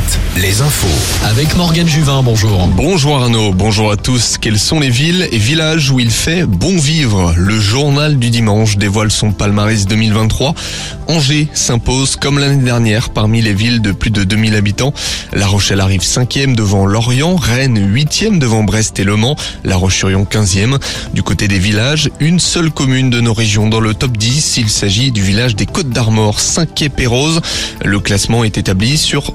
7, les infos. Avec Morgane Juvin, bonjour. Bonjour Arnaud, bonjour à tous. Quelles sont les villes et villages où il fait bon vivre? Le journal du dimanche dévoile son palmarès 2023. Angers s'impose comme l'année dernière parmi les villes de plus de 2000 habitants. La Rochelle arrive 5e devant Lorient, Rennes 8e devant Brest et Le Mans, La Roche-sur-Yon 15e. Du côté des villages, une seule commune de nos régions dans le top 10. Il s'agit du village des Côtes d'Armor, 5 Pérouse. Le classement est établi sur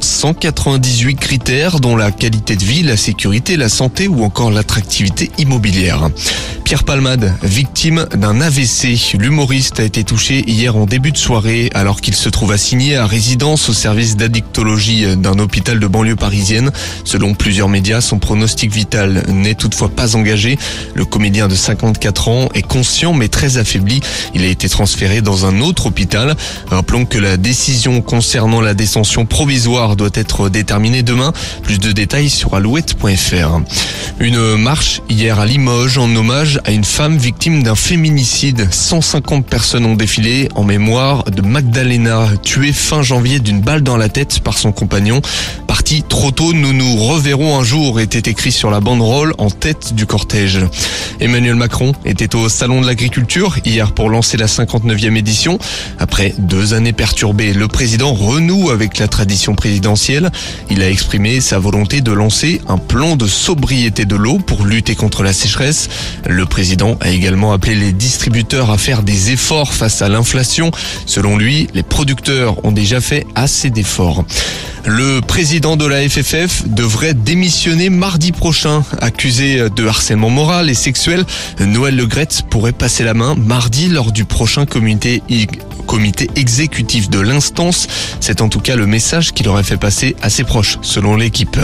198 critères dont la qualité de vie, la sécurité, la santé ou encore l'attractivité immobilière. Pierre Palmade, victime d'un AVC. L'humoriste a été touché hier en début de soirée alors qu'il se trouve assigné à résidence au service d'addictologie d'un hôpital de banlieue parisienne. Selon plusieurs médias, son pronostic vital n'est toutefois pas engagé. Le comédien de 54 ans est conscient mais très affaibli. Il a été transféré dans un autre hôpital. Rappelons que la décision concernant la détention provisoire doit être déterminée demain. Plus de détails sur alouette.fr. Une marche hier à Limoges en hommage à une femme victime d'un féminicide. 150 personnes ont défilé en mémoire de Magdalena, tuée fin janvier d'une balle dans la tête par son compagnon. Trop tôt, nous nous reverrons un jour était écrit sur la banderole en tête du cortège. Emmanuel Macron était au Salon de l'Agriculture hier pour lancer la 59e édition. Après deux années perturbées, le président renoue avec la tradition présidentielle. Il a exprimé sa volonté de lancer un plan de sobriété de l'eau pour lutter contre la sécheresse. Le président a également appelé les distributeurs à faire des efforts face à l'inflation. Selon lui, les producteurs ont déjà fait assez d'efforts. Le président de la FFF devrait démissionner mardi prochain. Accusé de harcèlement moral et sexuel, Noël Legrette pourrait passer la main mardi lors du prochain comité comité exécutif de l'instance. C'est en tout cas le message qu'il aurait fait passer à ses proches, selon l'équipe.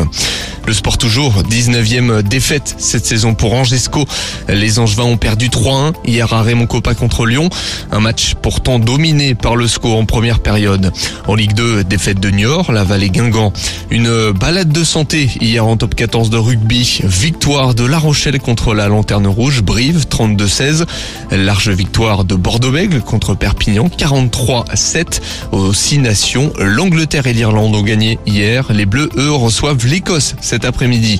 Le sport toujours, 19e défaite cette saison pour Angesco. Les Angevins ont perdu 3-1 hier à Raymond Coppa contre Lyon. Un match pourtant dominé par le SCO en première période. En Ligue 2, défaite de Niort, la Vallée Guingamp. Une balade de santé hier en top 14 de rugby. Victoire de La Rochelle contre la Lanterne Rouge, Brive 32-16. Large victoire de Bordeaux-Bègle contre Perpignan 43-7 aux 6 nations. L'Angleterre et l'Irlande ont gagné hier. Les Bleus, eux, reçoivent l'Écosse cet après-midi.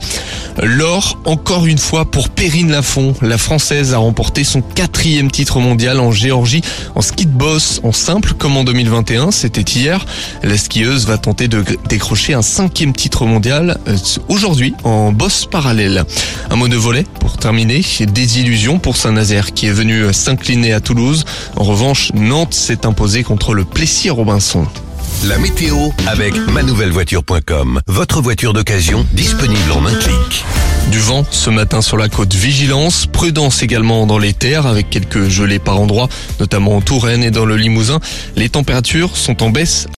L'or, encore une fois, pour Perrine Lafont. La Française a remporté son quatrième titre mondial en Géorgie en ski de boss en simple comme en 2021. C'était hier. La skieuse va tenter de décrocher un cinquième titre mondial euh, aujourd'hui en boss parallèle. Un mot de volet pour terminer. Des illusions pour Saint-Nazaire qui est venu s'incliner à Toulouse. En revanche, Nantes s'est imposé contre le Plessis-Robinson. La météo avec manouvellevoiture.com. Votre voiture d'occasion disponible en un clic. Du vent ce matin sur la côte Vigilance, prudence également dans les terres avec quelques gelées par endroits, notamment en Touraine et dans le Limousin. Les températures sont en baisse